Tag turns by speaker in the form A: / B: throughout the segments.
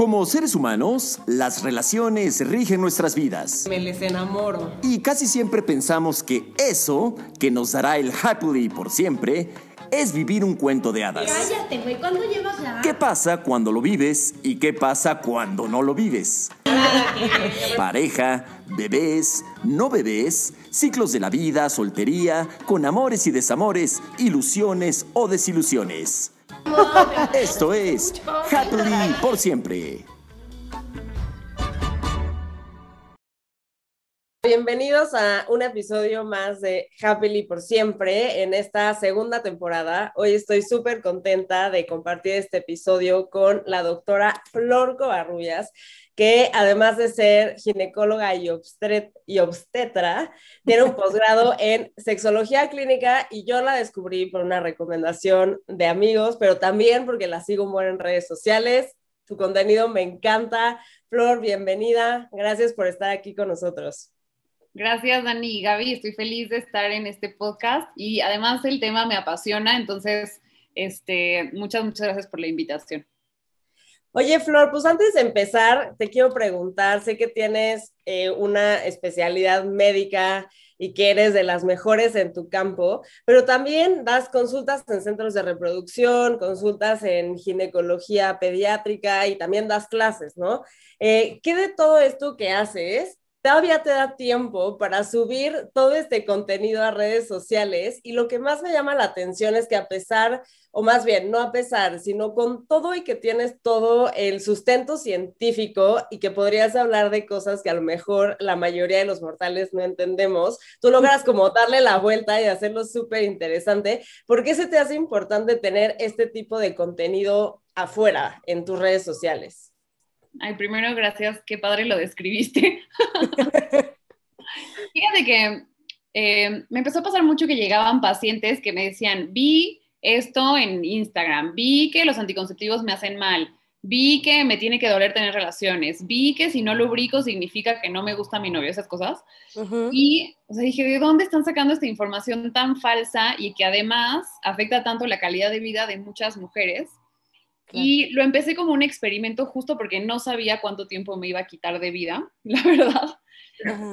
A: Como seres humanos, las relaciones rigen nuestras vidas.
B: Me les enamoro.
A: Y casi siempre pensamos que eso, que nos dará el happily por siempre, es vivir un cuento de hadas.
C: Cállate, güey, ¿cuándo llevas ya?
A: ¿Qué pasa cuando lo vives y qué pasa cuando no lo vives? Pareja, bebés, no bebés, ciclos de la vida, soltería, con amores y desamores, ilusiones o desilusiones. Esto es Happily por siempre.
B: Bienvenidos a un episodio más de Happily por siempre en esta segunda temporada. Hoy estoy súper contenta de compartir este episodio con la doctora Flor Covarrubias, que además de ser ginecóloga y, y obstetra, tiene un posgrado en sexología clínica y yo la descubrí por una recomendación de amigos, pero también porque la sigo muy en redes sociales. Tu contenido me encanta. Flor, bienvenida. Gracias por estar aquí con nosotros.
D: Gracias, Dani y Gaby. Estoy feliz de estar en este podcast y además el tema me apasiona, entonces, este, muchas, muchas gracias por la invitación.
B: Oye, Flor, pues antes de empezar, te quiero preguntar, sé que tienes eh, una especialidad médica y que eres de las mejores en tu campo, pero también das consultas en centros de reproducción, consultas en ginecología pediátrica y también das clases, ¿no? Eh, ¿Qué de todo esto que haces todavía te da tiempo para subir todo este contenido a redes sociales y lo que más me llama la atención es que a pesar, o más bien, no a pesar, sino con todo y que tienes todo el sustento científico y que podrías hablar de cosas que a lo mejor la mayoría de los mortales no entendemos, tú logras como darle la vuelta y hacerlo súper interesante. ¿Por qué se te hace importante tener este tipo de contenido afuera en tus redes sociales?
D: Ay, primero, gracias, qué padre lo describiste. Fíjate que eh, me empezó a pasar mucho que llegaban pacientes que me decían, vi esto en Instagram, vi que los anticonceptivos me hacen mal, vi que me tiene que doler tener relaciones, vi que si no lubrico significa que no me gusta mi novio, esas cosas. Y o sea, dije, ¿de dónde están sacando esta información tan falsa y que además afecta tanto la calidad de vida de muchas mujeres? Y lo empecé como un experimento justo porque no sabía cuánto tiempo me iba a quitar de vida, la verdad.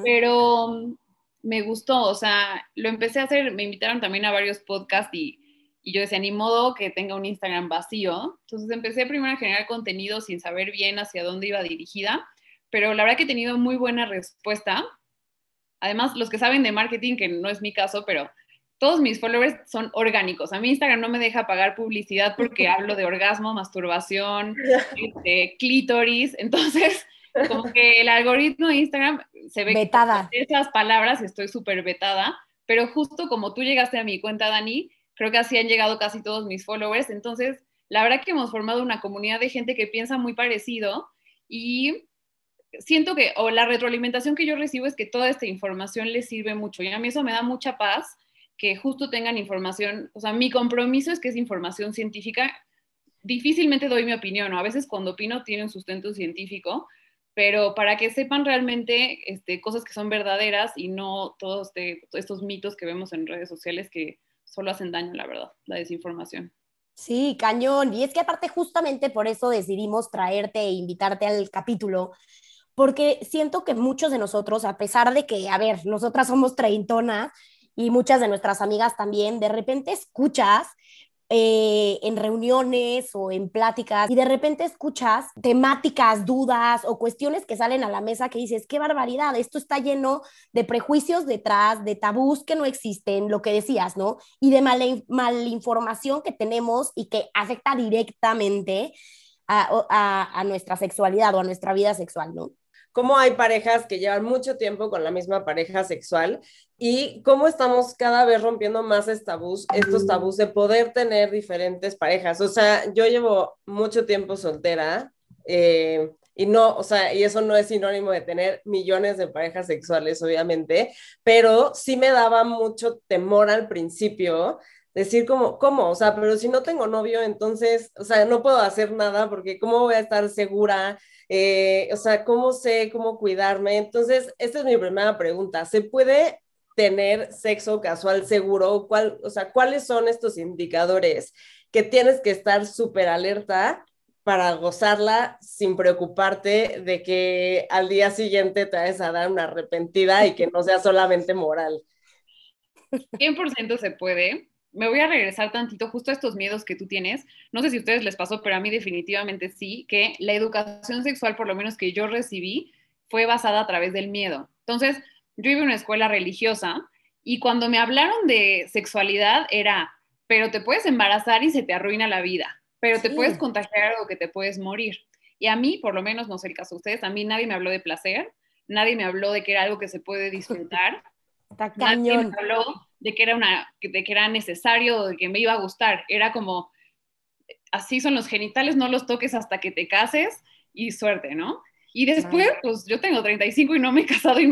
D: Pero mm, me gustó, o sea, lo empecé a hacer, me invitaron también a varios podcasts y, y yo decía, ni modo que tenga un Instagram vacío. Entonces empecé primero a generar contenido sin saber bien hacia dónde iba dirigida, pero la verdad que he tenido muy buena respuesta. Además, los que saben de marketing, que no es mi caso, pero todos mis followers son orgánicos. A mí Instagram no me deja pagar publicidad porque hablo de orgasmo, masturbación, este, clítoris. Entonces, como que el algoritmo de Instagram se ve
C: vetada.
D: esas palabras, estoy súper vetada, pero justo como tú llegaste a mi cuenta, Dani, creo que así han llegado casi todos mis followers. Entonces, la verdad que hemos formado una comunidad de gente que piensa muy parecido y siento que, o la retroalimentación que yo recibo es que toda esta información les sirve mucho y a mí eso me da mucha paz que justo tengan información, o sea, mi compromiso es que es información científica. Difícilmente doy mi opinión, o a veces cuando opino tiene un sustento científico, pero para que sepan realmente este, cosas que son verdaderas y no todos este, estos mitos que vemos en redes sociales que solo hacen daño, la verdad, la desinformación.
C: Sí, cañón. Y es que aparte justamente por eso decidimos traerte e invitarte al capítulo, porque siento que muchos de nosotros, a pesar de que, a ver, nosotras somos treintonas, y muchas de nuestras amigas también, de repente escuchas eh, en reuniones o en pláticas y de repente escuchas temáticas, dudas o cuestiones que salen a la mesa que dices, qué barbaridad, esto está lleno de prejuicios detrás, de tabús que no existen, lo que decías, ¿no? Y de malinformación que tenemos y que afecta directamente a, a nuestra sexualidad o a nuestra vida sexual, ¿no?
B: Cómo hay parejas que llevan mucho tiempo con la misma pareja sexual y cómo estamos cada vez rompiendo más estos tabús, estos tabús de poder tener diferentes parejas. O sea, yo llevo mucho tiempo soltera eh, y no, o sea, y eso no es sinónimo de tener millones de parejas sexuales, obviamente, pero sí me daba mucho temor al principio decir como, ¿cómo? O sea, pero si no tengo novio, entonces, o sea, no puedo hacer nada porque ¿cómo voy a estar segura? Eh, o sea, ¿cómo sé cómo cuidarme? Entonces, esta es mi primera pregunta. ¿Se puede tener sexo casual seguro? ¿Cuál, o sea, ¿cuáles son estos indicadores que tienes que estar súper alerta para gozarla sin preocuparte de que al día siguiente te vayas a dar una arrepentida y que no sea solamente moral.
D: 100% se puede. Me voy a regresar tantito justo a estos miedos que tú tienes. No sé si a ustedes les pasó, pero a mí definitivamente sí, que la educación sexual, por lo menos que yo recibí, fue basada a través del miedo. Entonces, yo iba a una escuela religiosa y cuando me hablaron de sexualidad era, pero te puedes embarazar y se te arruina la vida pero te puedes contagiar o que te puedes morir. Y a mí, por lo menos, no sé el caso de ustedes, a mí nadie me habló de placer, nadie me habló de que era algo que se puede disfrutar. nadie me habló de que, era una, de que era necesario, de que me iba a gustar. Era como, así son los genitales, no los toques hasta que te cases y suerte, ¿no? Y después, pues yo tengo 35 y no me he casado y,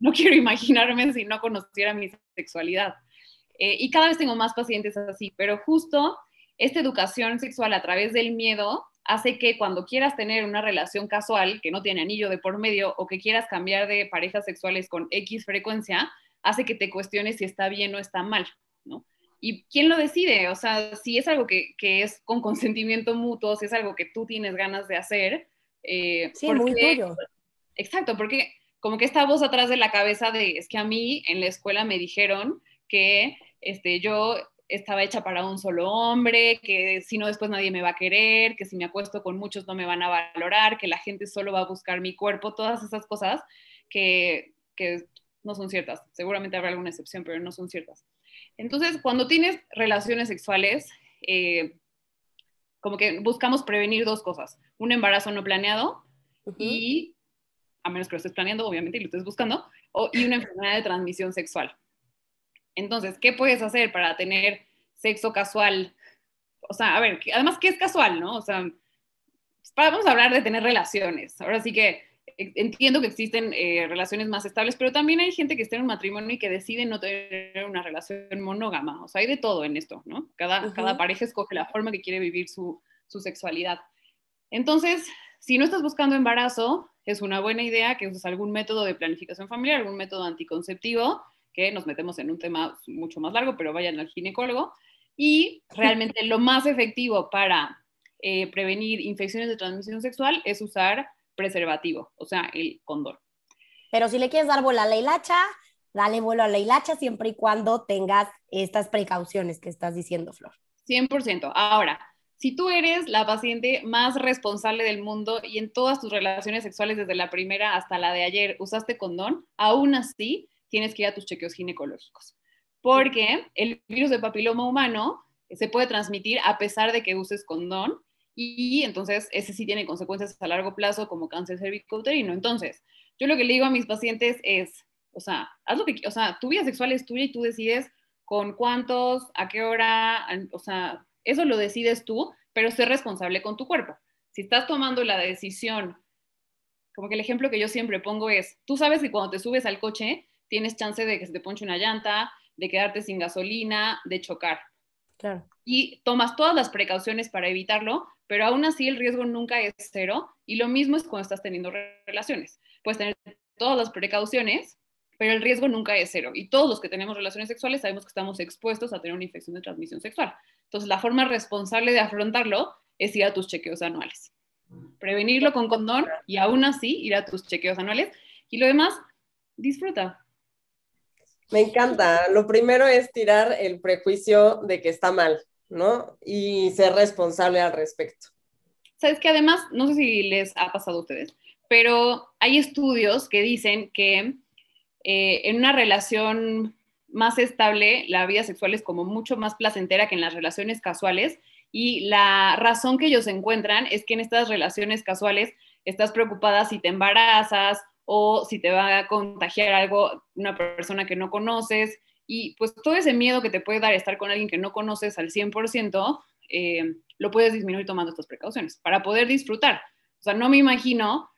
D: no quiero imaginarme si no conociera mi sexualidad. Eh, y cada vez tengo más pacientes así, pero justo esta educación sexual a través del miedo hace que cuando quieras tener una relación casual que no tiene anillo de por medio o que quieras cambiar de parejas sexuales con X frecuencia, hace que te cuestiones si está bien o está mal, ¿no? ¿Y quién lo decide? O sea, si es algo que, es con consentimiento mutuo, si es algo que tú tienes ganas de hacer.
C: Eh, sí, muy tuyo.
D: Exacto, porque como que esta voz atrás de la cabeza de, es que a mí en la escuela me dijeron que este, yo estaba hecha para un solo hombre, que si no después nadie me va a querer, que si me acuesto con muchos no me van a valorar, que la gente solo va a buscar mi cuerpo, todas esas cosas que, no son ciertas. Seguramente habrá alguna excepción, pero no son ciertas. Entonces, cuando tienes relaciones sexuales, eh, como que buscamos prevenir dos cosas, un embarazo no planeado y, a menos que lo estés planeando, obviamente, y lo estés buscando, o, y una enfermedad de transmisión sexual. Entonces, ¿qué puedes hacer para tener sexo casual? O sea, a ver, además, ¿qué es casual, no? O sea, vamos a hablar de tener relaciones. Ahora sí que entiendo que existen eh, relaciones más estables, pero también hay gente que está en un matrimonio y que decide no tener una relación monógama. O sea, hay de todo en esto, ¿no? Cada, cada pareja escoge la forma que quiere vivir su, su sexualidad. Entonces, si no estás buscando embarazo, es una buena idea que uses algún método de planificación familiar, algún método anticonceptivo que nos metemos en un tema mucho más largo, pero vayan al ginecólogo. Y realmente lo más efectivo para eh, prevenir infecciones de transmisión sexual es usar preservativo, o sea, el condón.
C: Pero si le quieres dar bola a la hilacha, dale vuelo a la hilacha siempre y cuando tengas estas precauciones que estás diciendo, Flor.
D: 100%. Ahora, si tú eres la paciente más responsable del mundo y en todas tus relaciones sexuales, desde la primera hasta la de ayer, usaste condón, aún así tienes que ir a tus chequeos ginecológicos. Porque el virus de papiloma humano se puede transmitir a pesar de que uses condón y entonces ese sí tiene consecuencias a largo plazo como cáncer cervicouterino. Entonces, yo lo que le digo a mis pacientes es, o sea, haz lo que, o sea, tu vida sexual es tuya y tú decides con cuántos, a qué hora, o sea, eso lo decides tú, pero sé responsable con tu cuerpo. Si estás tomando la decisión, como que el ejemplo que yo siempre pongo es, tú sabes que cuando te subes al coche, tienes chance de que se te ponche una llanta, de quedarte sin gasolina, de chocar.
C: Claro.
D: Y tomas todas las precauciones para evitarlo, pero aún así el riesgo nunca es cero. Y lo mismo es cuando estás teniendo relaciones. Puedes tener todas las precauciones, pero el riesgo nunca es cero. Y todos los que tenemos relaciones sexuales sabemos que estamos expuestos a tener una infección de transmisión sexual. Entonces, la forma responsable de afrontarlo es ir a tus chequeos anuales. Prevenirlo con condón y aún así ir a tus chequeos anuales. Y lo demás, disfruta.
B: Me encanta. Lo primero es tirar el prejuicio de que está mal, ¿no? Y ser responsable al respecto.
D: Sabes que además, no sé si les ha pasado a ustedes, pero hay estudios que dicen que eh, en una relación más estable, la vida sexual es como mucho más placentera que en las relaciones casuales. Y la razón que ellos encuentran es que en estas relaciones casuales estás preocupada si te embarazas o si te va a contagiar algo una persona que no conoces. Y pues todo ese miedo que te puede dar estar con alguien que no conoces al 100%, eh, lo puedes disminuir tomando estas precauciones para poder disfrutar. O sea, no me imagino,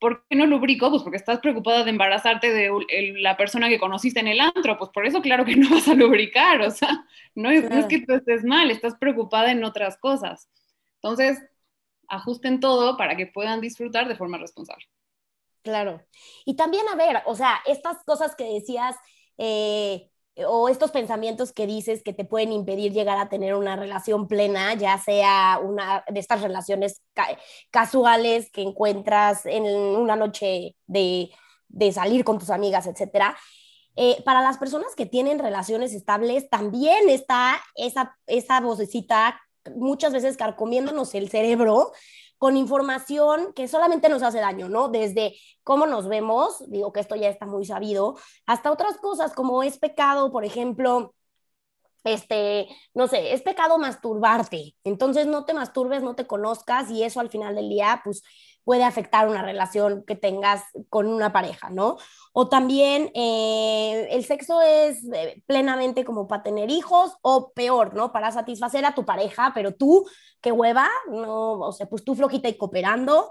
D: ¿por qué no lubrico? Pues porque estás preocupada de embarazarte de la persona que conociste en el antro. Pues por eso claro que no vas a lubricar. O sea, no es, no es que tú estés mal, estás preocupada en otras cosas. Entonces, ajusten todo para que puedan disfrutar de forma responsable.
C: Claro. Y también, a ver, o sea, estas cosas que decías, eh, o estos pensamientos que dices que te pueden impedir llegar a tener una relación plena, ya sea una de estas relaciones casuales que encuentras en una noche de, de salir con tus amigas, etcétera. Eh, para las personas que tienen relaciones estables, también está esa, esa vocecita muchas veces carcomiéndonos el cerebro con información que solamente nos hace daño, ¿no? Desde cómo nos vemos, digo que esto ya está muy sabido, hasta otras cosas como es pecado, por ejemplo, este, no sé, es pecado masturbarte. Entonces no te masturbes, no te conozcas y eso al final del día, pues puede afectar una relación que tengas con una pareja, ¿no? O también eh, el sexo es eh, plenamente como para tener hijos o peor, ¿no? Para satisfacer a tu pareja, pero tú, qué hueva, no, o sea, pues tú flojita y cooperando.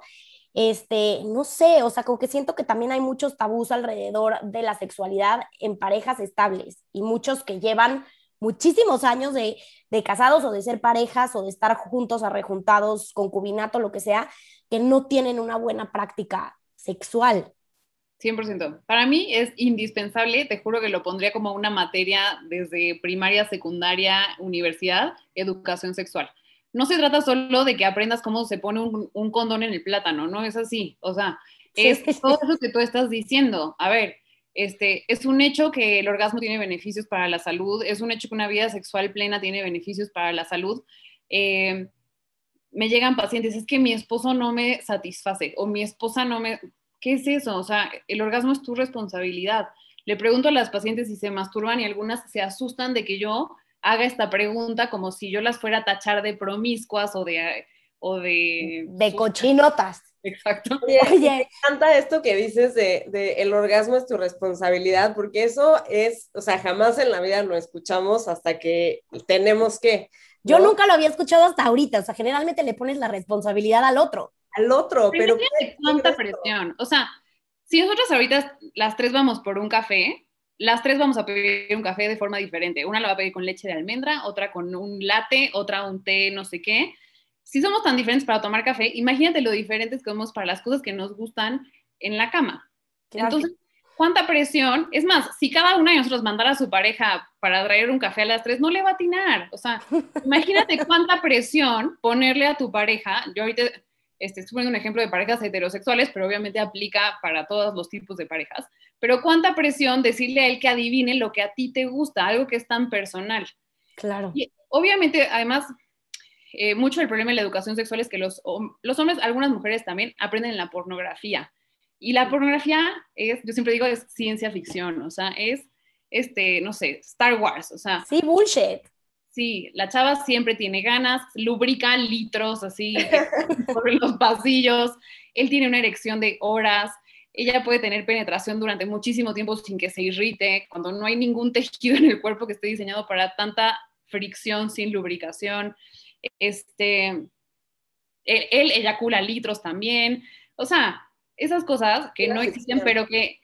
C: Este, no sé, o sea, como que siento que también hay muchos tabús alrededor de la sexualidad en parejas estables y muchos que llevan muchísimos años de, de casados o de ser parejas o de estar juntos, arrejuntados, concubinato, lo que sea, que no tienen una buena práctica sexual.
D: 100%. Para mí es indispensable, te juro que lo pondría como una materia desde primaria, secundaria, universidad, educación sexual. No se trata solo de que aprendas cómo se pone un, condón en el plátano, no es así. O sea, es todo eso que tú estás diciendo. A ver, este, es un hecho que el orgasmo tiene beneficios para la salud, es un hecho que una vida sexual plena tiene beneficios para la salud. Eh, me llegan pacientes, es que mi esposo no me satisface o mi esposa no me... ¿Qué es eso? O sea, el orgasmo es tu responsabilidad. Le pregunto a las pacientes si se masturban y algunas se asustan de que yo haga esta pregunta como si yo las fuera a tachar de promiscuas o de... O de,
C: de cochinotas.
D: Exacto.
B: Oye, me encanta esto que dices de, de, el orgasmo es tu responsabilidad, porque eso es, o sea, jamás en la vida lo escuchamos hasta que tenemos que.
C: Yo nunca lo había escuchado hasta ahorita, o sea, generalmente le pones la responsabilidad al otro.
B: Al otro, pero.
D: pero cuánta presión. O sea, si nosotros ahorita las tres vamos por un café, las tres vamos a pedir un café de forma diferente. Una lo va a pedir con leche de almendra, otra con un latte, otra un té, no sé qué si somos tan diferentes para tomar café, imagínate lo diferentes que somos para las cosas que nos gustan en la cama. Entonces, ¿cuánta presión? Es más, si cada una de nosotros mandara a su pareja para traer un café a las tres, no le va a atinar. O sea, imagínate cuánta presión ponerle a tu pareja. Yo ahorita este, estoy poniendo un ejemplo de parejas heterosexuales, pero obviamente aplica para todos los tipos de parejas. Pero cuánta presión decirle a él que adivine lo que a ti te gusta, algo que es tan personal.
C: Claro.
D: Y obviamente, además, eh, mucho el problema de la educación sexual es que los, los hombres, algunas mujeres también, aprenden en la pornografía. Y la pornografía es, yo siempre digo, es ciencia ficción, o sea, es, este, no sé, Star Wars, o sea.
C: Sí, bullshit.
D: Sí, la chava siempre tiene ganas, lubrica litros así por los pasillos, él tiene una erección de horas, ella puede tener penetración durante muchísimo tiempo sin que se irrite, cuando no hay ningún tejido en el cuerpo que esté diseñado para tanta fricción sin lubricación este, él, eyacula litros también, o sea, esas cosas que no existen, pero que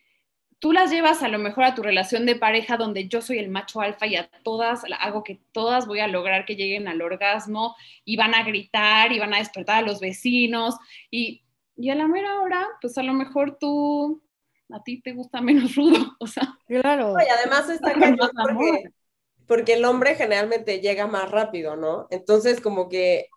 D: tú las llevas a lo mejor a tu relación de pareja donde yo soy el macho alfa y a todas hago que todas voy a lograr que lleguen al orgasmo y van a gritar y van a despertar a los vecinos y, y a la mera hora, pues a lo mejor tú, a ti te gusta menos rudo, o sea.
C: Claro.
B: Y además está porque porque el hombre generalmente llega más rápido, ¿no? Entonces, como que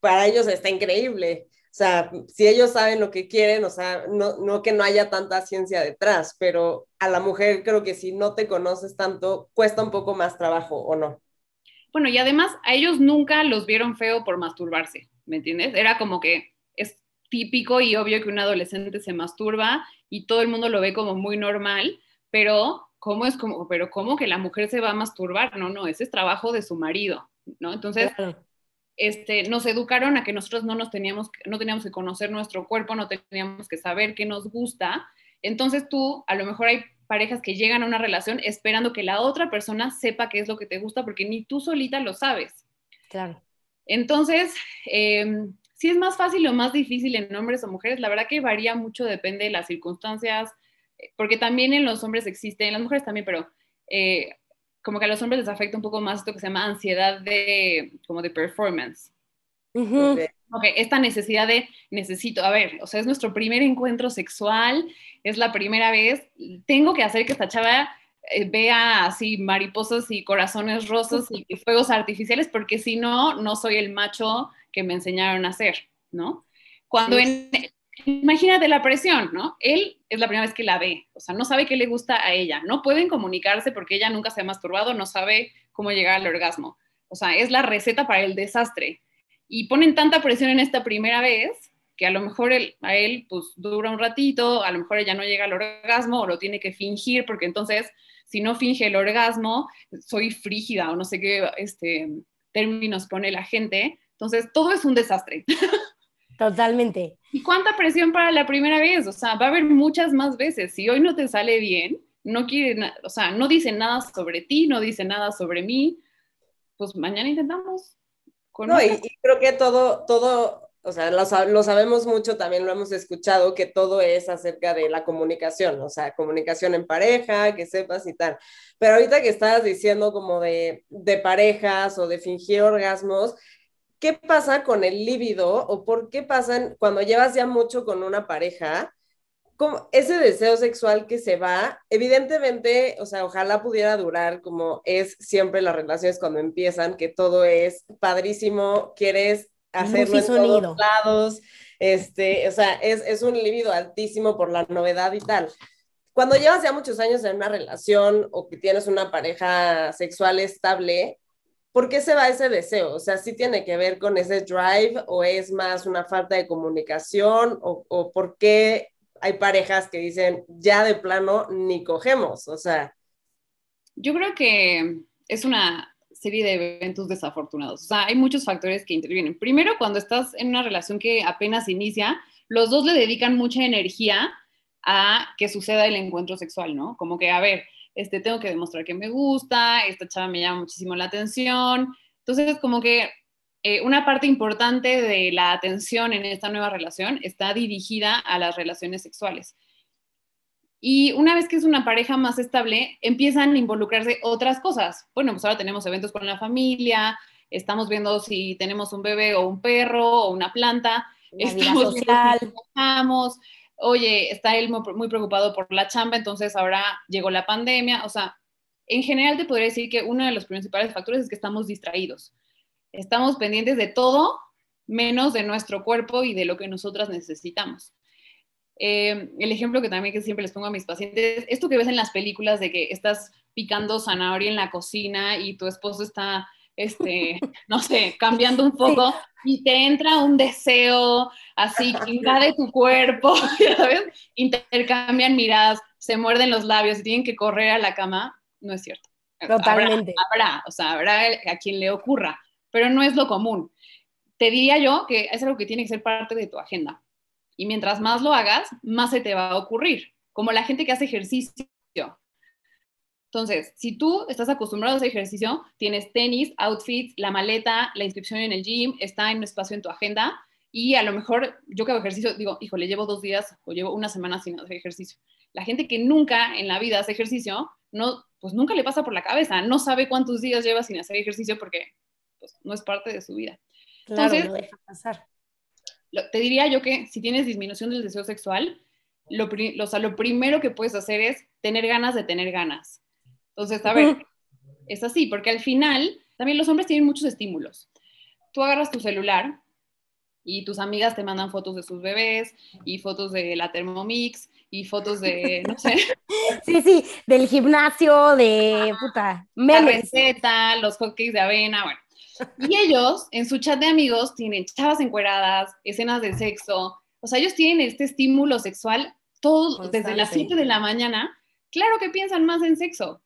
B: para ellos está increíble. O sea, si ellos saben lo que quieren, o sea, no, no que no haya tanta ciencia detrás, pero a la mujer creo que si no te conoces tanto, cuesta un poco más trabajo, ¿o no?
D: Bueno, y además a ellos nunca los vieron feo por masturbarse, ¿me entiendes? Era como que es típico y obvio que un adolescente se masturba y todo el mundo lo ve como muy normal, pero ¿cómo es como, pero cómo que la mujer se va a masturbar? No, no, ese es trabajo de su marido, ¿no? Entonces, este, nos educaron a que nosotros no nos teníamos, no teníamos que conocer nuestro cuerpo, no teníamos que saber qué nos gusta. Entonces tú, a lo mejor hay parejas que llegan a una relación esperando que la otra persona sepa qué es lo que te gusta, porque ni tú solita lo sabes.
C: Claro.
D: Entonces, eh, si es más fácil o más difícil en hombres o mujeres, la verdad que varía mucho, depende de las circunstancias, porque también en los hombres existe, en las mujeres también, pero eh, como que a los hombres les afecta un poco más esto que se llama ansiedad de, como de performance. esta necesidad de necesito, a ver, o sea, es nuestro primer encuentro sexual, es la primera vez, tengo que hacer que esta chava eh, vea así mariposas y corazones rosas y, fuegos artificiales, porque si no, no soy el macho que me enseñaron a ser, ¿no? Cuando en, imagínate la presión, ¿no? Él es la primera vez que la ve, o sea, no sabe qué le gusta a ella, no pueden comunicarse porque ella nunca se ha masturbado, no sabe cómo llegar al orgasmo. O sea, es la receta para el desastre. Y ponen tanta presión en esta primera vez que a lo mejor a él pues dura un ratito, a lo mejor ella no llega al orgasmo o lo tiene que fingir porque entonces si no finge el orgasmo, soy frígida o no sé qué este, términos pone la gente. Entonces, todo es un desastre.
C: Totalmente.
D: ¿Y cuánta presión para la primera vez? O sea, va a haber muchas más veces. Si hoy no te sale bien, no quiere, o sea, no dice nada sobre ti, no dice nada sobre mí, pues mañana intentamos.
B: no, y, creo que todo, todo o sea, lo, sabemos mucho, también lo hemos escuchado, que todo es acerca de la comunicación, o sea, comunicación en pareja, que sepas y tal. Pero ahorita que estabas diciendo como de, de parejas o de fingir orgasmos, ¿qué pasa con el líbido o por qué pasan cuando llevas ya mucho con una pareja? Como ese deseo sexual que se va, evidentemente, o sea, ojalá pudiera durar como es siempre las relaciones cuando empiezan, que todo es padrísimo, quieres hacerlo en todos lados. Este, o sea, es, es un libido altísimo por la novedad y tal. Cuando llevas ya muchos años en una relación o que tienes una pareja sexual estable, ¿por qué se va ese deseo? O sea, ¿sí tiene que ver con ese drive o es más una falta de comunicación o, o por qué hay parejas que dicen ya de plano ni cogemos? O sea.
D: Yo creo que es una serie de eventos desafortunados. O sea, hay muchos factores que intervienen. Primero, cuando estás en una relación que apenas inicia, los dos le dedican mucha energía a que suceda el encuentro sexual, ¿no? Como que, a ver, este, tengo que demostrar que me gusta, esta chava me llama muchísimo la atención. Entonces, como que eh, una parte importante de la atención en esta nueva relación está dirigida a las relaciones sexuales. Y una vez que es una pareja más estable, empiezan a involucrarse otras cosas. Bueno, pues ahora tenemos eventos con la familia, estamos viendo si tenemos un bebé o un perro o una planta, estamos social. Oye, está él muy preocupado por la chamba, entonces ahora llegó la pandemia, o sea, en general te podría decir que uno de los principales factores es que estamos distraídos. Estamos pendientes de todo menos de nuestro cuerpo y de lo que nosotras necesitamos. Eh, el ejemplo que también que siempre les pongo a mis pacientes, esto que ves en las películas de que estás picando zanahoria en la cocina y tu esposo está, este, no sé, cambiando un poco y te entra un deseo así que invade tu cuerpo, ¿sabes? Intercambian miradas, se muerden los labios tienen que correr a la cama, no es cierto.
C: Totalmente.
D: Habrá, o sea, habrá a quien le ocurra, pero no es lo común. Te diría yo que es algo que tiene que ser parte de tu agenda y mientras más lo hagas, más se te va a ocurrir, como la gente que hace ejercicio. Entonces, si tú estás acostumbrado a hacer ejercicio, tienes tenis, outfits, la maleta, la inscripción en el gym, está en un espacio en tu agenda y a lo mejor yo que hago ejercicio, digo, híjole, llevo dos días o llevo una semana sin hacer ejercicio. La gente que nunca en la vida hace ejercicio, no, pues nunca le pasa por la cabeza, no sabe cuántos días lleva sin hacer ejercicio porque pues, no es parte de su vida.
C: Claro, Entonces, no deja pasar
D: te diría yo que si tienes disminución del deseo sexual, lo, lo primero que puedes hacer es tener ganas de tener ganas. Entonces, a ver, es así, porque al final también los hombres tienen muchos estímulos. Tú agarras tu celular y tus amigas te mandan fotos de sus bebés y fotos de la Thermomix y fotos de, no sé.
C: Sí, sí, del gimnasio, de puta,
D: La receta, los hotcakes de avena, bueno. Y ellos, en su chat de amigos, tienen chavas encueradas, escenas de sexo. O sea, ellos tienen este estímulo sexual todo desde las 7 de la mañana. Claro que piensan más en sexo.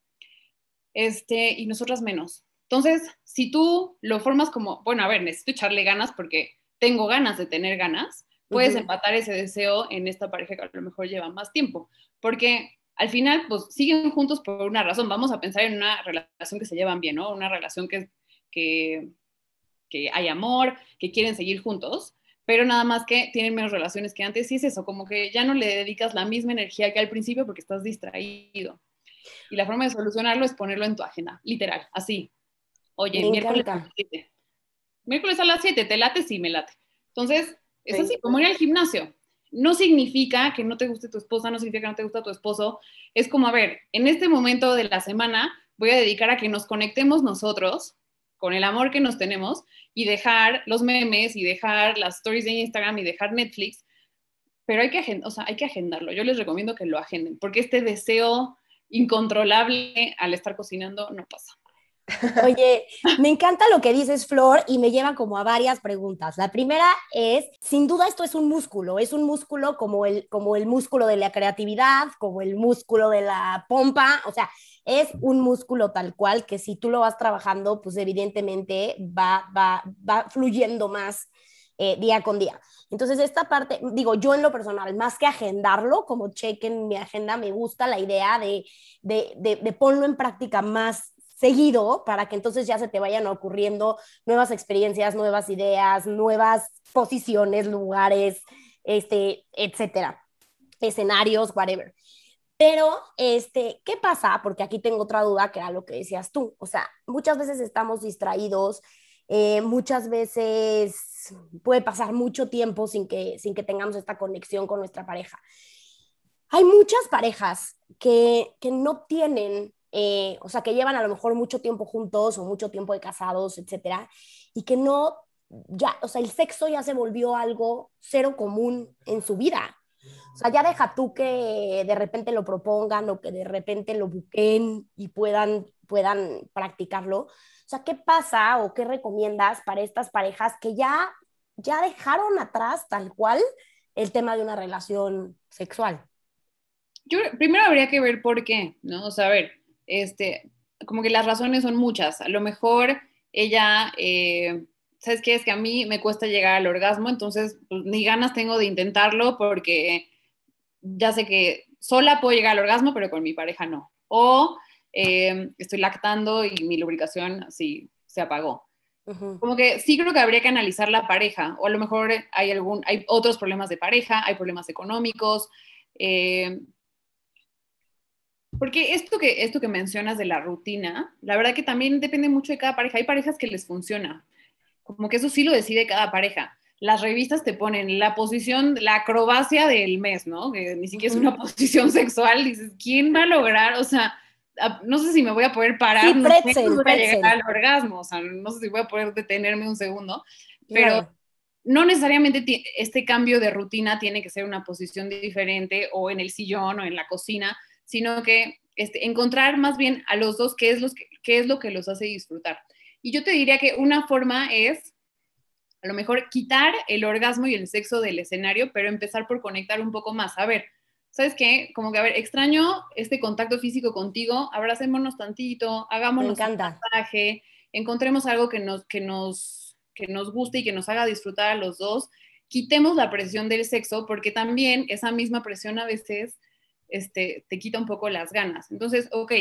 D: Este, y nosotras menos. Entonces, si tú lo formas como, bueno, a ver, necesito echarle ganas porque tengo ganas de tener ganas, puedes empatar ese deseo en esta pareja que a lo mejor lleva más tiempo. Porque al final, pues siguen juntos por una razón. Vamos a pensar en una relación que se llevan bien, ¿no? Una relación que que, hay amor, que quieren seguir juntos, pero nada más que tienen menos relaciones que antes. Y es eso, como que ya no le dedicas la misma energía que al principio porque estás distraído. Y la forma de solucionarlo es ponerlo en tu agenda, literal, así. Oye, miércoles a las 7. Miércoles a las 7, ¿te late? Sí, me late. Entonces, es así, como ir al gimnasio. no significa que no te guste tu esposa, no significa que no te gusta tu esposo. Es como, a ver, en este momento de la semana voy a dedicar a que nos conectemos nosotros con el amor que nos tenemos y dejar los memes y dejar las stories de Instagram y dejar Netflix, pero hay que, o sea, hay que agendarlo. Yo les recomiendo que lo agenden, porque este deseo incontrolable al estar cocinando no pasa.
C: Oye, me encanta lo que dices, Flor, y me lleva como a varias preguntas. La primera es, sin duda esto es un músculo, es un músculo como el, como el músculo de la creatividad, como el músculo de la pompa, o sea, es un músculo tal cual que si tú lo vas trabajando, pues evidentemente va, va, va fluyendo más eh, día con día. Entonces, esta parte, digo, yo en lo personal, más que agendarlo, como cheque en mi agenda, me gusta la idea de, de, de, de ponlo en práctica más seguido para que entonces ya se te vayan ocurriendo nuevas experiencias, nuevas ideas, nuevas posiciones, lugares, este, etcétera, escenarios, whatever. Pero, este, ¿qué pasa? Porque aquí tengo otra duda que era lo que decías tú. O sea, muchas veces estamos distraídos, eh, muchas veces puede pasar mucho tiempo sin que, sin que tengamos esta conexión con nuestra pareja. Hay muchas parejas que, que no tienen eh, o sea, que llevan a lo mejor mucho tiempo juntos o mucho tiempo de casados, etcétera, y que no, ya, o sea, el sexo ya se volvió algo cero común en su vida. O sea, ya deja tú que de repente lo propongan o que de repente lo busquen y puedan, puedan practicarlo. O sea, ¿qué pasa o qué recomiendas para estas parejas que ya, ya dejaron atrás tal cual el tema de una relación sexual?
D: Yo primero habría que ver por qué, ¿no? O sea, a ver, este, como que las razones son muchas. A lo mejor ella, eh, ¿sabes qué? Es que a mí me cuesta llegar al orgasmo, entonces pues, ni ganas tengo de intentarlo porque ya sé que sola puedo llegar al orgasmo, pero con mi pareja no. O eh, estoy lactando y mi lubricación así se apagó. Como que sí creo que habría que analizar la pareja, o a lo mejor hay, algún, hay otros problemas de pareja, hay problemas económicos, eh, porque esto que, esto que mencionas de la rutina, la verdad que también depende mucho de cada pareja. Hay parejas que les funciona, como que eso sí lo decide cada pareja. Las revistas te ponen la posición, la acrobacia del mes, ¿no? Que ni siquiera es una posición sexual. Dices, ¿quién va a lograr? O sea, no sé si me voy a poder parar, no sé si voy a llegar al orgasmo, o sea, no sé si voy a poder detenerme un segundo, pero no necesariamente este cambio de rutina tiene que ser una posición diferente o en el sillón o en la cocina, sino que este, encontrar más bien a los dos qué es, los qué es lo que los hace disfrutar. Y yo te diría que una forma es, a lo mejor, quitar el orgasmo y el sexo del escenario, pero empezar por conectar un poco más. A ver, ¿sabes qué? Como que, a ver, extraño este contacto físico contigo, abracémonos tantito, hagámonos un masaje, encontremos algo que nos, que, nos, que nos guste y que nos haga disfrutar a los dos. Quitemos la presión del sexo, porque también esa misma presión a veces este, te quita un poco las ganas. Entonces, ok,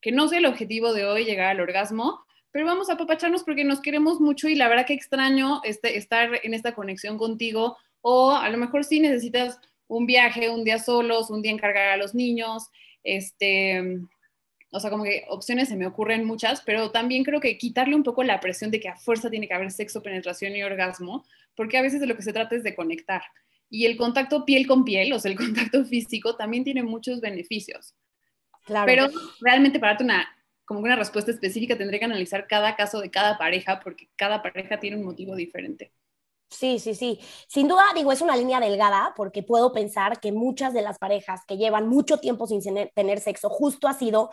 D: que no sea el objetivo de hoy llegar al orgasmo, pero vamos a apapacharnos porque nos queremos mucho y la verdad que extraño este, estar en esta conexión contigo o a lo mejor sí necesitas un viaje, un día solos, un día encargar a los niños, este, o sea, como que opciones se me ocurren muchas, pero también creo que quitarle un poco la presión de que a fuerza tiene que haber sexo, penetración y orgasmo, porque a veces de lo que se trata es de conectar. Y el contacto piel con piel, o sea, el contacto físico, también tiene muchos beneficios. Claro. Pero realmente para darte una, como una respuesta específica, tendré que analizar cada caso de cada pareja, porque cada pareja tiene un motivo diferente.
C: Sí, sí, sí. Sin duda, digo, es una línea delgada porque puedo pensar que muchas de las parejas que llevan mucho tiempo sin tener sexo justo ha sido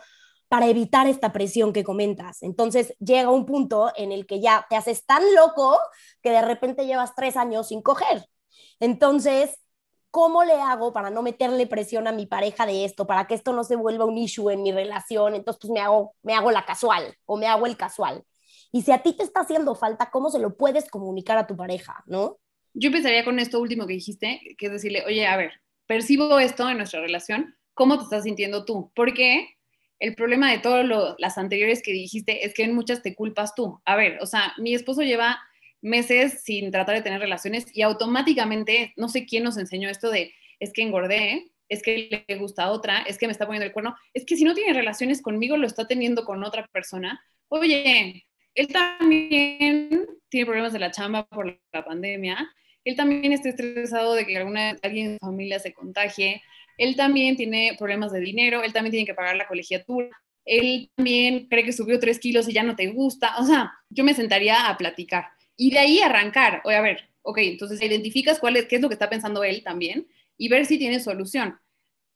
C: para evitar esta presión que comentas. Entonces llega un punto en el que ya te haces tan loco que de repente llevas tres años sin coger. Entonces, ¿cómo le hago para no meterle presión a mi pareja de esto, para que esto no se vuelva un issue en mi relación? Entonces, pues me hago, me hago la casual o me hago el casual. Y si a ti te está haciendo falta, ¿cómo se lo puedes comunicar a tu pareja, no?
D: Yo empezaría con esto último que dijiste, que es decirle, oye, a ver, percibo esto en nuestra relación, ¿cómo te estás sintiendo tú? Porque el problema de todas las anteriores que dijiste es que en muchas te culpas tú. A ver, o sea, mi esposo lleva meses sin tratar de tener relaciones y automáticamente, no sé quién nos enseñó esto de, es que engordé, es que le gusta otra, es que me está poniendo el cuerno, es que si no tiene relaciones conmigo, lo está teniendo con otra persona. Oye, él también tiene problemas de la chamba por la pandemia. Él también está estresado de que alguna, alguien en su familia se contagie, él también tiene problemas de dinero, él también tiene que pagar la colegiatura, él también cree que subió tres kilos y ya no te gusta, o sea, yo me sentaría a platicar y de ahí arrancar, oye, a ver, ok, entonces identificas cuál es, qué es lo que está pensando él también y ver si tiene solución.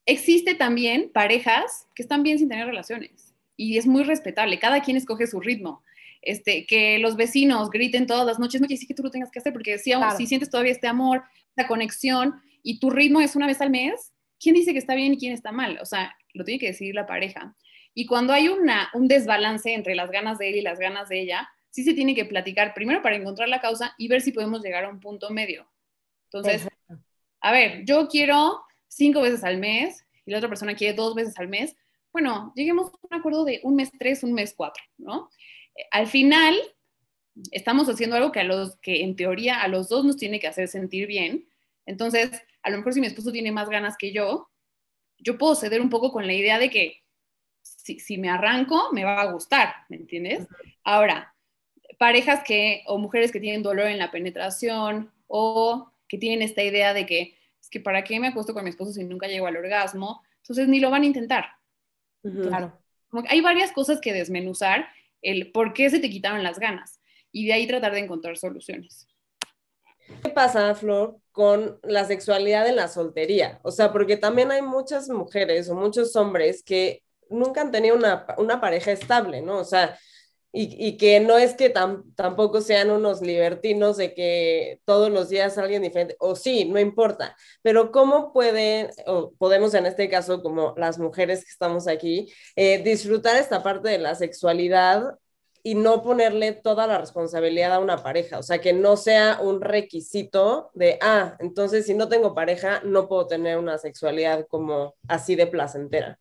D: Existe también parejas que están bien sin tener relaciones y es muy respetable, cada quien escoge su ritmo. Este, que los vecinos griten todas las noches, no quiere decir que tú lo tengas que hacer, porque si, si sientes todavía este amor, esta conexión, y tu ritmo es una vez al mes, ¿quién dice que está bien y quién está mal? O sea, lo tiene que decidir la pareja. Y cuando hay una, un desbalance entre las ganas de él y las ganas de ella, sí se tiene que platicar primero para encontrar la causa y ver si podemos llegar a un punto medio. Entonces, a ver, yo quiero cinco veces al mes y la otra persona quiere dos veces al mes. Bueno, lleguemos a un acuerdo de un mes tres, un mes cuatro, ¿no? Al final, estamos haciendo algo que a los que en teoría a los dos nos tiene que hacer sentir bien. Entonces, a lo mejor si mi esposo tiene más ganas que yo, yo puedo ceder un poco con la idea de que si, si me arranco, me va a gustar, ¿me entiendes? Ahora, parejas que, o mujeres que tienen dolor en la penetración, o que tienen esta idea de que es que para qué me acuesto con mi esposo si nunca llego al orgasmo, entonces ni lo van a intentar. Claro. hay varias cosas que desmenuzar, el por qué se te quitaron las ganas y de ahí tratar de encontrar soluciones.
B: ¿Qué pasa, Flor, con la sexualidad en la soltería? O sea, porque también hay muchas mujeres o muchos hombres que nunca han tenido una, una pareja estable, ¿no? O sea, y, que no es que tampoco sean unos libertinos de que todos los días alguien diferente, o sí, no importa, pero cómo pueden, o podemos en este caso, como las mujeres que estamos aquí, eh, disfrutar esta parte de la sexualidad y no ponerle toda la responsabilidad a una pareja, o sea, que no sea un requisito de, ah, entonces si no tengo pareja, no puedo tener una sexualidad como así de placentera.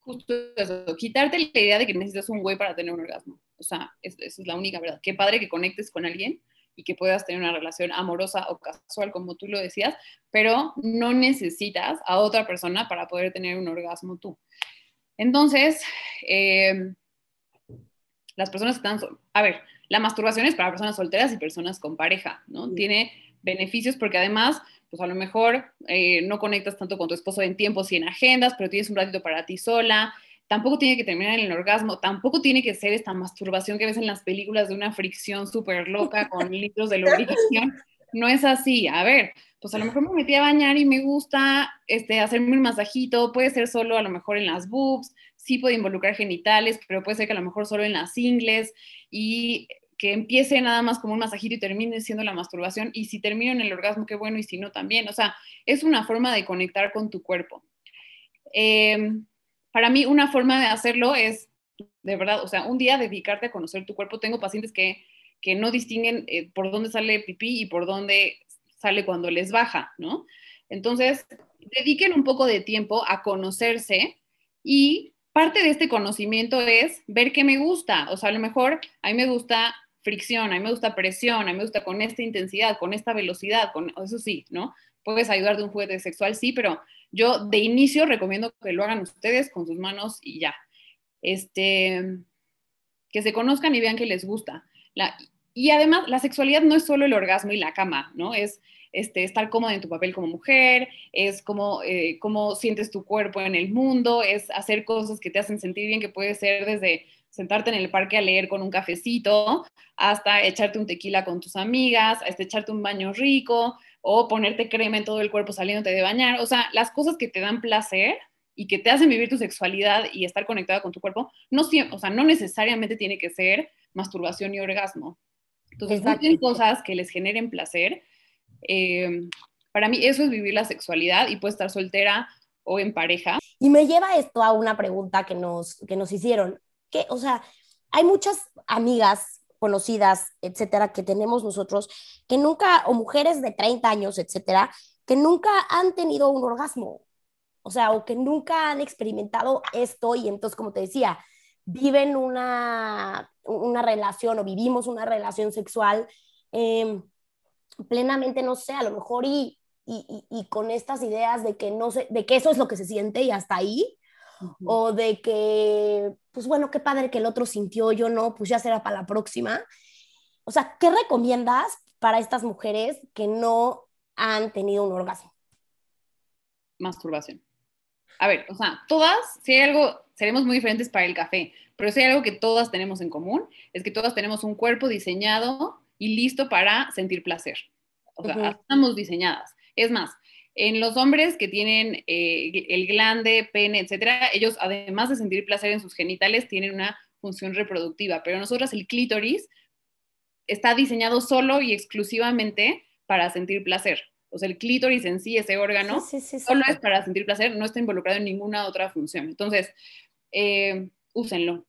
D: Justo eso, quitarte la idea de que necesitas un güey para tener un orgasmo. O sea, esa es la única verdad. Qué padre que conectes con alguien y que puedas tener una relación amorosa o casual, como tú lo decías, pero no necesitas a otra persona para poder tener un orgasmo tú. Entonces, em, las personas están, a ver, la masturbación es para personas solteras y personas con pareja, ¿no? Tiene beneficios porque además, pues a lo mejor eh, no conectas tanto con tu esposo en tiempos y en agendas, pero tienes un ratito para ti sola, tampoco tiene que terminar en el orgasmo, tampoco tiene que ser esta masturbación que ves en las películas de una fricción súper loca con litros de lubricación. No es así. A ver, pues a lo mejor me metí a bañar y me gusta este, hacerme un masajito, puede ser solo a lo mejor en las boobs, sí puede involucrar genitales, pero puede ser que a lo mejor solo en las ingles y que empiece nada más como un masajito y termine siendo la masturbación. Y si termino en el orgasmo, qué bueno, y si no, también. O sea, es una forma de conectar con tu cuerpo. Eh, para mí una forma de hacerlo es, de verdad, o sea, un día dedicarte a conocer tu cuerpo. Tengo pacientes que, que no distinguen eh, por dónde sale pipí y por dónde sale cuando les baja, ¿no? Entonces, dediquen un poco de tiempo a conocerse y parte de este conocimiento es ver qué me gusta. O sea, a lo mejor a mí me gusta fricción, a mí me gusta presión, a mí me gusta con esta intensidad, con esta velocidad, con eso sí, ¿no? Puedes ayudar de un juguete sexual, sí, pero yo de inicio recomiendo que lo hagan ustedes con sus manos y ya. Este, que se conozcan y vean que les gusta. y además, la sexualidad no es solo el orgasmo y la cama, ¿no? Es este, estar cómoda en tu papel como mujer, es como, eh, cómo sientes tu cuerpo en el mundo, es hacer cosas que te hacen sentir bien, que puede ser desde sentarte en el parque a leer con un cafecito, hasta echarte un tequila con tus amigas, hasta echarte un baño rico, o ponerte crema en todo el cuerpo saliéndote de bañar. O sea, las cosas que te dan placer y que te hacen vivir tu sexualidad y estar conectada con tu cuerpo, no, o sea, no necesariamente tiene que ser masturbación y orgasmo. Entonces, busquen cosas que les generen placer. Eh, para mí eso es vivir la sexualidad y puede estar soltera o en pareja.
C: Y me lleva esto a una pregunta que nos, que nos hicieron. Que, o sea, hay muchas amigas conocidas, etcétera, que tenemos nosotros, que nunca, o mujeres de 30 años, etcétera, que nunca han tenido un orgasmo, o sea, o que nunca han experimentado esto y entonces, como te decía, viven una, una relación o vivimos una relación sexual em, plenamente, no sé, a lo mejor y, y, y, con estas ideas de que, no sé, de que eso es lo que se siente y hasta ahí, o de que, pues bueno, qué padre que el otro sintió, yo no, pues ya será para la próxima. O sea, ¿qué recomiendas para estas mujeres que no han tenido un orgasmo?
D: Masturbación. A ver, o sea, todas, si hay algo, seremos muy diferentes para el café, pero si hay algo que todas tenemos en común, es que todas tenemos un cuerpo diseñado y listo para sentir placer. O sea, estamos diseñadas. Es más, en los hombres que tienen eh, el glande, pene, etcétera, ellos además de sentir placer en sus genitales, tienen una función reproductiva, pero nosotras el clítoris está diseñado solo y exclusivamente para sentir placer. O sea, el clítoris en sí, ese órgano, solo es para sentir placer, no está involucrado en ninguna otra función. Entonces, eh, úsenlo.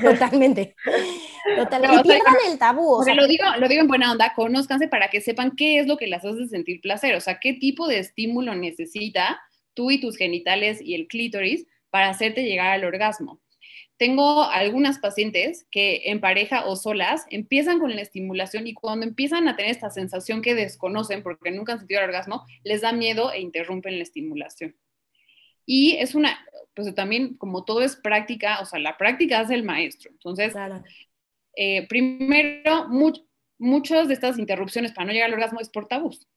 C: Totalmente. Totalmente. y pierdan el tabú.
D: O sea, lo, digo, lo digo en buena onda, conózcanse para que sepan qué es lo que las hace sentir placer, o sea, qué tipo de estímulo necesita tú y tus genitales y el clítoris para hacerte llegar al orgasmo. Tengo algunas pacientes que en pareja o solas empiezan con la estimulación y cuando empiezan a tener esta sensación que desconocen porque nunca han sentido el orgasmo, les da miedo e interrumpen la estimulación. Y es una, pues también como todo es práctica, o sea, la práctica hace el maestro. Entonces, eh, primero, muchas de estas interrupciones para no llegar al orgasmo es por tabús,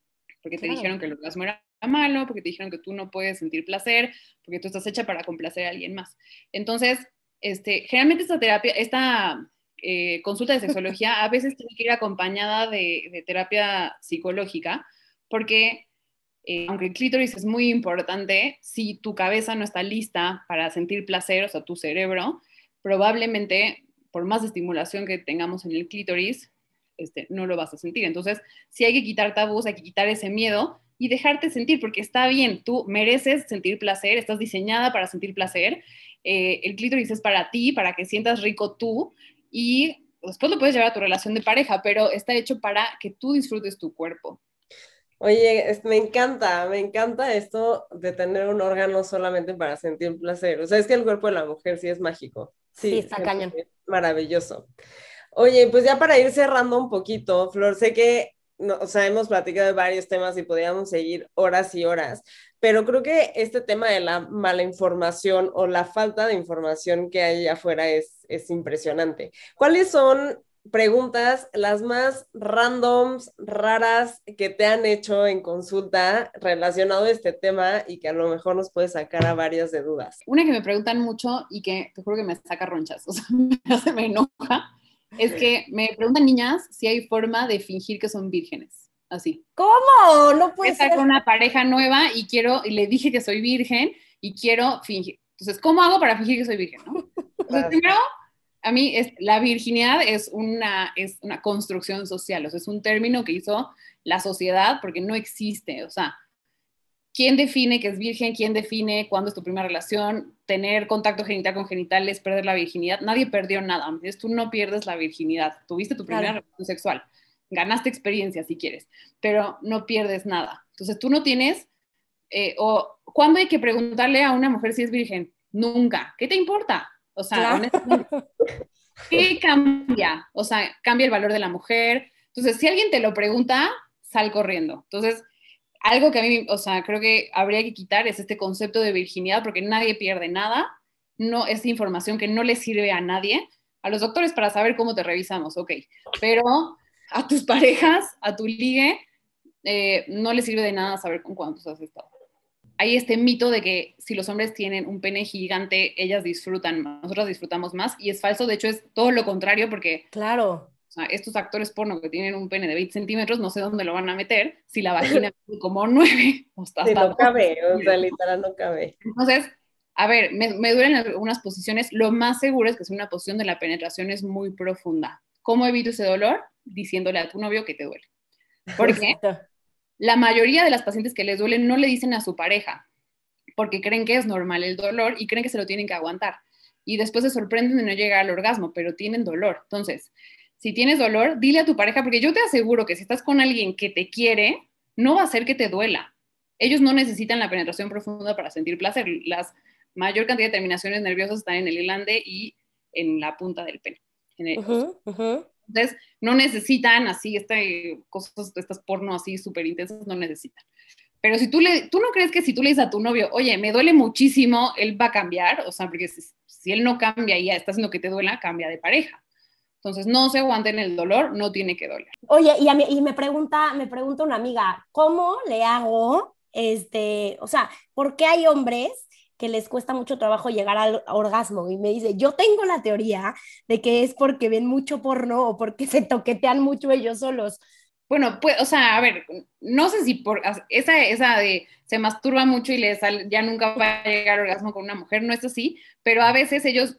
D: porque te dijeron que el orgasmo era malo, porque te dijeron que tú no puedes sentir placer, porque tú estás hecha para complacer a alguien más. Entonces, este, generalmente esta terapia, esta eh, consulta de sexología a veces tiene que ir acompañada de, terapia psicológica, porque eh, aunque el clítoris es muy importante, si tu cabeza no está lista para sentir placer, o sea, tu cerebro, probablemente por más estimulación que tengamos en el clítoris, este, no lo vas a sentir. Entonces, si hay que quitar tabús, hay que quitar ese miedo y dejarte sentir, porque está bien, tú mereces sentir placer, estás diseñada para sentir placer eh, el clítoris es para ti, para que sientas rico tú y después lo puedes llevar a tu relación de pareja, pero está hecho para que tú disfrutes tu cuerpo.
B: Oye, me encanta, me encanta esto de tener un órgano solamente para sentir placer. O sea, es que el cuerpo de la mujer sí es mágico.
C: Sí, está cañón.
B: Maravilloso. Oye, pues ya para ir cerrando un poquito, Flor, sé que no, o sea, hemos platicado de varios temas y podríamos seguir horas y horas, pero creo que este tema de la mala información o la falta de información que hay afuera es, es impresionante. ¿Cuáles son preguntas las más randoms, raras que te han hecho en consulta relacionado a este tema y que a lo mejor nos puede sacar a varias de dudas?
D: Una que me preguntan mucho y que te juro que me saca ronchas, o sea, me, me enoja, es que me preguntan niñas si hay forma de fingir que son vírgenes así.
C: ¿Cómo? No puede
D: Estar con una pareja nueva y quiero, y le dije que soy virgen y quiero fingir. Entonces, ¿cómo hago para fingir que soy virgen? ¿no? primero, a mí es, la virginidad es una, es una construcción social, o sea, es un término que hizo la sociedad porque no existe, o sea, ¿quién define que es virgen? ¿Quién define cuándo es tu primera relación? Tener contacto genital con genitales, perder la virginidad. Nadie perdió nada. Entonces, tú no pierdes la virginidad. Tuviste tu primera relación sexual ganaste experiencia si quieres, pero no pierdes nada. Entonces tú no tienes, eh, o ¿cuándo hay que preguntarle a una mujer si es virgen? Nunca. ¿Qué te importa? O sea, ¿qué cambia? O sea, cambia el valor de la mujer. Entonces, si alguien te lo pregunta, sal corriendo. Entonces, algo que a mí, o sea, creo que habría que quitar es este concepto de virginidad porque nadie pierde nada. No es información que no le sirve a nadie. A los doctores para saber cómo te revisamos, ok. Pero a tus parejas, a tu ligue, eh, no les sirve de nada saber con cuántos has estado. Hay este mito de que si los hombres tienen un pene gigante, ellas disfrutan más, nosotros disfrutamos más, y es falso, de hecho es todo lo contrario, porque
C: claro.
D: estos actores porno que tienen un pene de 20 centímetros, no sé dónde lo van a meter, si la vagina es como 9,
B: o está no cabe, o sea, literal no cabe.
D: Entonces, a ver, me, me duelen algunas posiciones, lo más seguro es que es una posición de la penetración es muy profunda. ¿Cómo evito ese dolor? diciéndole a tu novio que te duele. Porque la mayoría de las pacientes que les duelen no le dicen a su pareja, porque creen que es normal el dolor y creen que se lo tienen que aguantar. Y después se sorprenden de no llegar al orgasmo, pero tienen dolor. Entonces, si tienes dolor, dile a tu pareja, porque yo te aseguro que si estás con alguien que te quiere, no va a hacer que te duela. Ellos no necesitan la penetración profunda para sentir placer. La mayor cantidad de terminaciones nerviosas están en el glande y en la punta del pene. Entonces, no necesitan así, este, cosas, estas porno así súper intensas, no necesitan. Pero si tú, le, tú no crees que si tú le dices a tu novio, oye, me duele muchísimo, él va a cambiar, o sea, porque si, él no cambia y ya está haciendo que te duela, cambia de pareja. Entonces, no se aguanten el dolor, no tiene que doler.
C: Oye, y, a mí, y me pregunta, me pregunta una amiga, ¿cómo le hago, este, o sea, por qué hay hombres que les cuesta mucho trabajo llegar al orgasmo? Y me dice, yo tengo la teoría de que es porque ven mucho porno o porque se toquetean mucho ellos solos.
D: Bueno, pues, o sea, a ver, no sé si por esa, esa de se masturba mucho y le sale, ya nunca va a llegar al orgasmo con una mujer, no es así, pero a veces ellos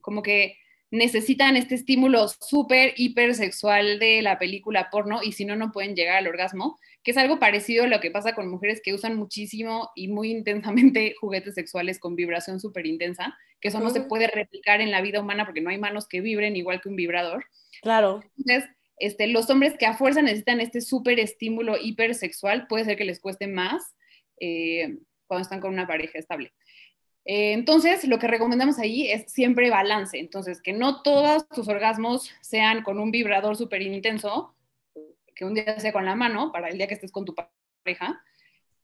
D: como que necesitan este estímulo súper hipersexual de la película porno y si no, no pueden llegar al orgasmo, que es algo parecido a lo que pasa con mujeres que usan muchísimo y muy intensamente juguetes sexuales con vibración súper intensa, que eso no se puede replicar en la vida humana porque no hay manos que vibren igual que un vibrador.
C: Claro.
D: Entonces, este, los hombres que a fuerza necesitan este súper estímulo hipersexual, puede ser que les cueste más eh, cuando están con una pareja estable. Eh, entonces, lo que recomendamos ahí es siempre balance. Entonces, que no todos tus orgasmos sean con un vibrador súper intenso, que un día sea con la mano, para el día que estés con tu pareja.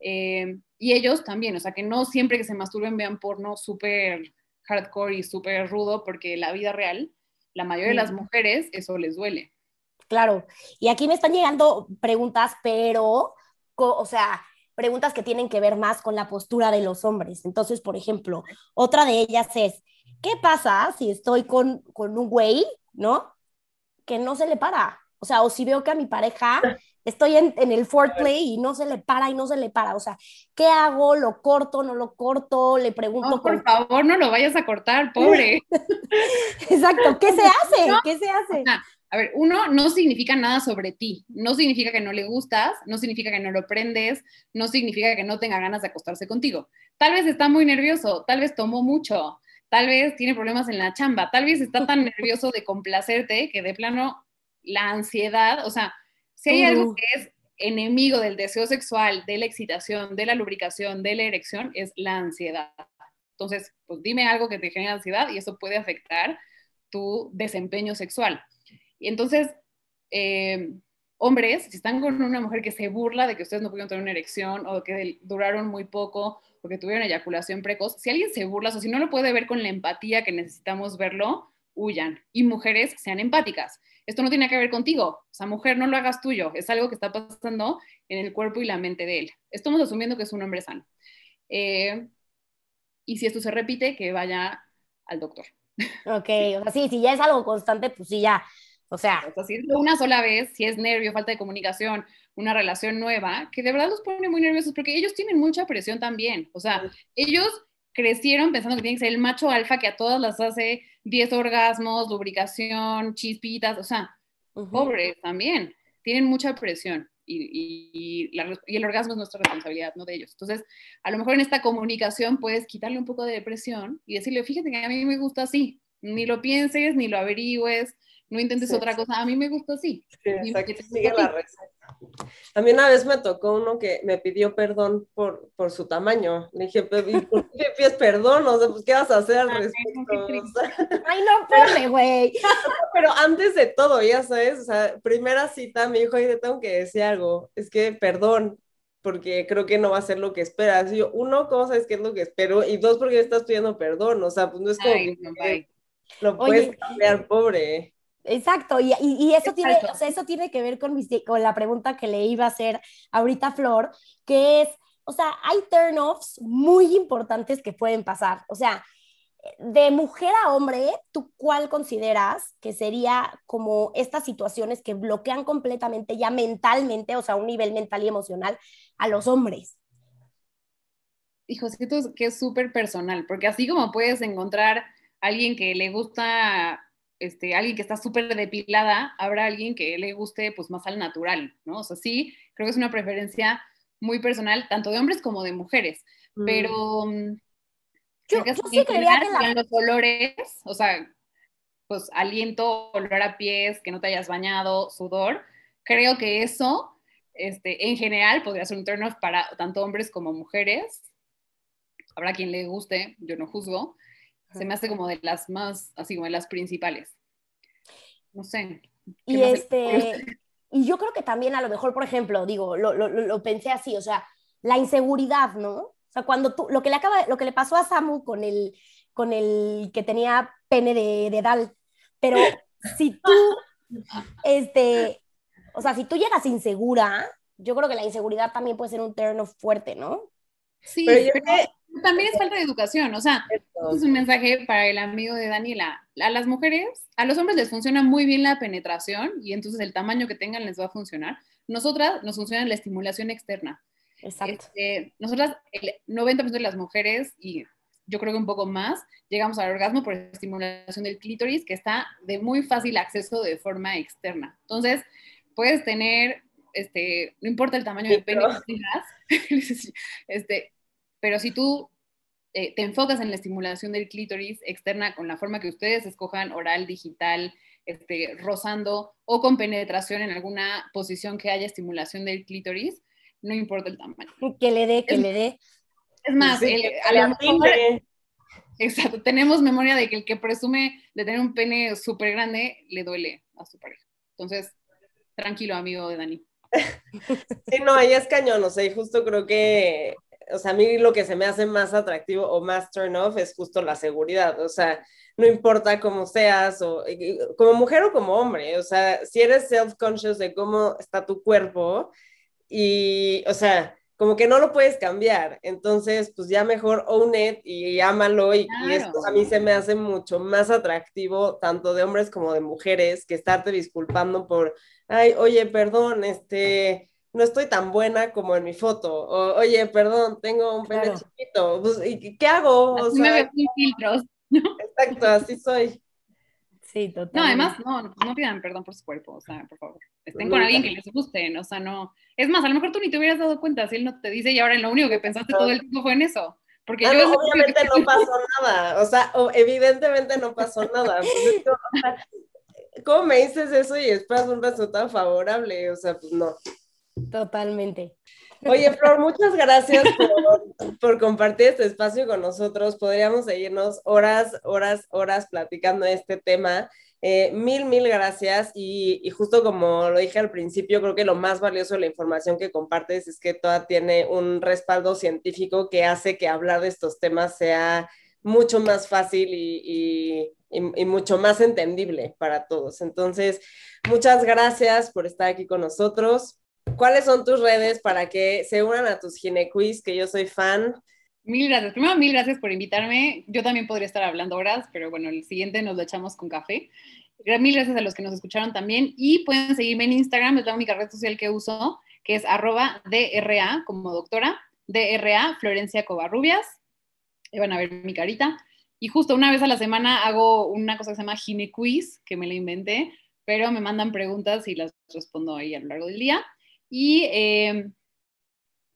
D: Eh, y ellos también, o sea, que no siempre que se masturben vean porno súper hardcore y súper rudo, porque la vida real, la mayoría de las mujeres, eso les duele.
C: Claro, y aquí me están llegando preguntas, pero, o sea, preguntas que tienen que ver más con la postura de los hombres. Entonces, por ejemplo, otra de ellas es, ¿qué pasa si estoy con, con un güey, ¿no? Que no se le para. O sea, o si veo que a mi pareja estoy en, en el foreplay y no se le para y no se le para. O sea, ¿qué hago? ¿Lo corto? ¿No lo corto? Le pregunto.
D: No, por favor, no lo vayas a cortar, pobre.
C: Exacto. ¿Qué se hace? ¿Qué se hace?
D: A ver, uno no significa nada sobre ti, no significa que no le gustas, no significa que no lo prendes, no significa que no tenga ganas de acostarse contigo. Tal vez está muy nervioso, tal vez tomó mucho, tal vez tiene problemas en la chamba, tal vez está tan nervioso de complacerte que de plano la ansiedad, o sea, si hay algo que es enemigo del deseo sexual, de la excitación, de la lubricación, de la erección, es la ansiedad. Entonces, pues dime algo que te genere ansiedad y eso puede afectar tu desempeño sexual. Y entonces, eh, hombres, si están con una mujer que se burla de que ustedes no pudieron tener una erección o que duraron muy poco o que tuvieron eyaculación precoz, si alguien se burla o si no lo puede ver con la empatía que necesitamos verlo, huyan. Y mujeres sean empáticas. Esto no tiene que ver contigo. O sea, mujer, no lo hagas tuyo. Es algo que está pasando en el cuerpo y la mente de él. Estamos asumiendo que es un hombre sano. Eh, y si esto se repite, que vaya al doctor.
C: Ok, o sea, sí, si ya es algo constante, pues sí, ya o sea,
D: si es una sola vez, si es nervio, falta de comunicación, una relación nueva, que de verdad los pone muy nerviosos porque ellos tienen mucha presión también. O sea, ellos crecieron pensando que tienen que ser el macho alfa que a todas las hace 10 orgasmos, lubricación, chispitas, o sea, pobres también, tienen mucha presión. Y, y, el orgasmo es nuestra responsabilidad, no de ellos. Entonces, a lo mejor en esta comunicación puedes quitarle un poco de depresión y decirle, fíjate que a mí me gusta así, ni lo pienses, ni lo averigües, no intentes otra cosa, a mí me gusto así. Sí,
B: sigue la receta. A mí una vez me tocó uno que me pidió perdón por, por su tamaño. Le dije, ¿por qué pides perdón? O sea, pues, ¿qué vas a hacer al respecto?
C: Ay, no, pobre, güey.
B: Pero antes de todo, ya sabes, o sea, primera cita, mi hijo, y le tengo que decir algo. Es que, perdón, porque creo que no va a ser lo que esperas. Y yo, uno, ¿cómo sabes qué es lo que espero? Y dos, porque estás pidiendo perdón. O sea, pues no es como que lo puedes cambiar, pobre.
C: Exacto, y, y, eso, Tiene, o sea, eso tiene que ver con, con la pregunta que le iba a hacer ahorita Flor, que es, o sea, hay turn-offs muy importantes que pueden pasar. O sea, de mujer a hombre, ¿tú cuál consideras que sería como estas situaciones que bloquean completamente ya mentalmente, o sea, a un nivel mental y emocional a los hombres?
D: Hijo, siento que es súper personal, porque así como puedes encontrar alguien que le gusta este, alguien que está súper depilada, habrá alguien que le guste pues más al natural, ¿no? O sea, sí, creo que es una preferencia muy personal, tanto de hombres como de mujeres, mm. pero mm,
C: yo, que sí creía que
D: los olores, o sea, pues aliento, olor a pies, que no te hayas bañado, sudor, creo que eso, este, en general, podría ser un turn off para tanto hombres como mujeres. Habrá quien le guste, yo no juzgo, se me hace como de las más, así como de las principales. No sé.
C: Y este, y yo creo que también a lo mejor, por ejemplo, digo, lo, lo, lo, pensé así, o sea, la inseguridad, ¿no? O sea, cuando tú, lo que le acaba, lo que le pasó a Samu con el, con el que tenía pene de, de Dal, pero si tú, este, o sea, si tú llegas insegura, yo creo que la inseguridad también puede ser un terreno fuerte, ¿no?
D: Sí, pero, también es falta de educación, o sea, es un mensaje para el amigo de Daniela. A las mujeres, a los hombres les funciona muy bien la penetración y entonces el tamaño que tengan les va a funcionar. Nosotras nos funciona la estimulación externa.
C: Exacto.
D: Este, nosotras, el 90% de las mujeres, y yo creo que un poco más, llegamos al orgasmo por estimulación del clítoris, que está de muy fácil acceso de forma externa. Entonces, puedes tener, este, no importa el tamaño del pene que tengas, este, pero si tú eh, te enfocas en la estimulación del clítoris externa con la forma que ustedes escojan, oral, digital, este, rozando o con penetración en alguna posición que haya estimulación del clítoris, no importa el tamaño.
C: Que le dé, que le dé.
D: Es más, a lo exacto, tenemos memoria de que el que presume de tener un pene súper grande le duele a su pareja. Entonces, tranquilo, amigo de Dani.
B: Sí, no, ella es cañón, o sea, y justo creo que, o sea, a mí lo que se me hace más atractivo o más turn off es justo la seguridad, o sea, no importa cómo seas, o como mujer o como hombre, o sea, si eres self-conscious de cómo está tu cuerpo y, o sea, como que no lo puedes cambiar. Entonces, pues ya mejor own it y ámalo. Y, esto a mí se me hace mucho más atractivo, tanto de hombres como de mujeres, que estarte disculpando por, ay, oye, perdón, este, no estoy tan buena como en mi foto. O, oye, perdón, tengo un pene chiquito. Pues, ¿Y qué hago?
D: O sea, filtros.
B: Exacto, así soy.
C: Sí, totalmente.
D: No, además, no, no pidan perdón por su cuerpo, o sea, por favor. Estén con alguien que les guste, o sea, no. Es más, a lo mejor tú ni te hubieras dado cuenta si él no te dice y ahora lo único que pensaste todo el tiempo fue en eso. Porque
B: ah, yo obviamente no pasó nada, o sea, evidentemente no pasó nada. Pues ¿Cómo me dices eso y esperas un resultado favorable? O sea, pues no.
C: Totalmente.
B: Oye, Flor, muchas gracias por, compartir este espacio con nosotros. Podríamos seguirnos horas, horas, horas platicando de este tema. Eh, mil, mil gracias. Y, justo como lo dije al principio, creo que lo más valioso de la información que compartes es que toda tiene un respaldo científico que hace que hablar de estos temas sea mucho más fácil y, y mucho más entendible para todos. Entonces, muchas gracias por estar aquí con nosotros. ¿Cuáles son tus redes para que se unan a tus ginequiz, que yo soy fan?
D: Mil gracias. Primero, mil gracias por invitarme. Yo también podría estar hablando horas, pero bueno, el siguiente nos lo echamos con café. Mil gracias a los que nos escucharon también. Y pueden seguirme en Instagram, es la única red social que uso, que es arroba DRA, como doctora, DRA, Florencia Covarrubias. Y van a ver mi carita. Y justo una vez a la semana hago una cosa que se llama Ginequiz, que me la inventé, pero me mandan preguntas y las respondo ahí a lo largo del día. Y em,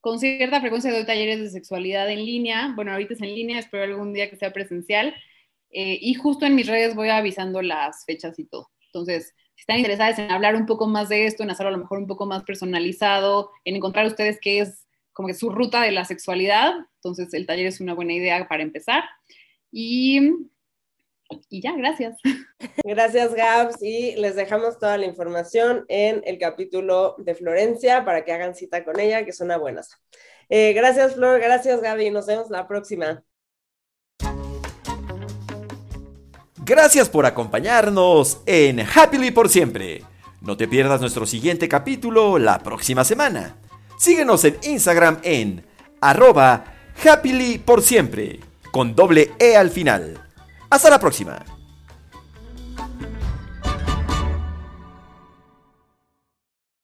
D: con cierta frecuencia doy talleres de sexualidad en línea. Bueno, ahorita es en línea, espero algún día que sea presencial. Eh, y justo en mis redes voy avisando las fechas y todo. Entonces, si están interesadas en hablar un poco más de esto, en hacerlo a lo mejor un poco más personalizado, en encontrar ustedes qué es como que su ruta de la sexualidad, entonces el taller es una buena idea para empezar. Y y ya, gracias.
B: Gracias, Gabs. Y les dejamos toda la información en el capítulo de Florencia para que hagan cita con ella, que es una buena. Eh, gracias, Flor. Gracias, Gaby. Nos vemos la próxima.
A: Gracias por acompañarnos en Happily por siempre. No te pierdas nuestro siguiente capítulo la próxima semana. Síguenos en Instagram en arroba happily por siempre, con doble E al final. Hasta la próxima.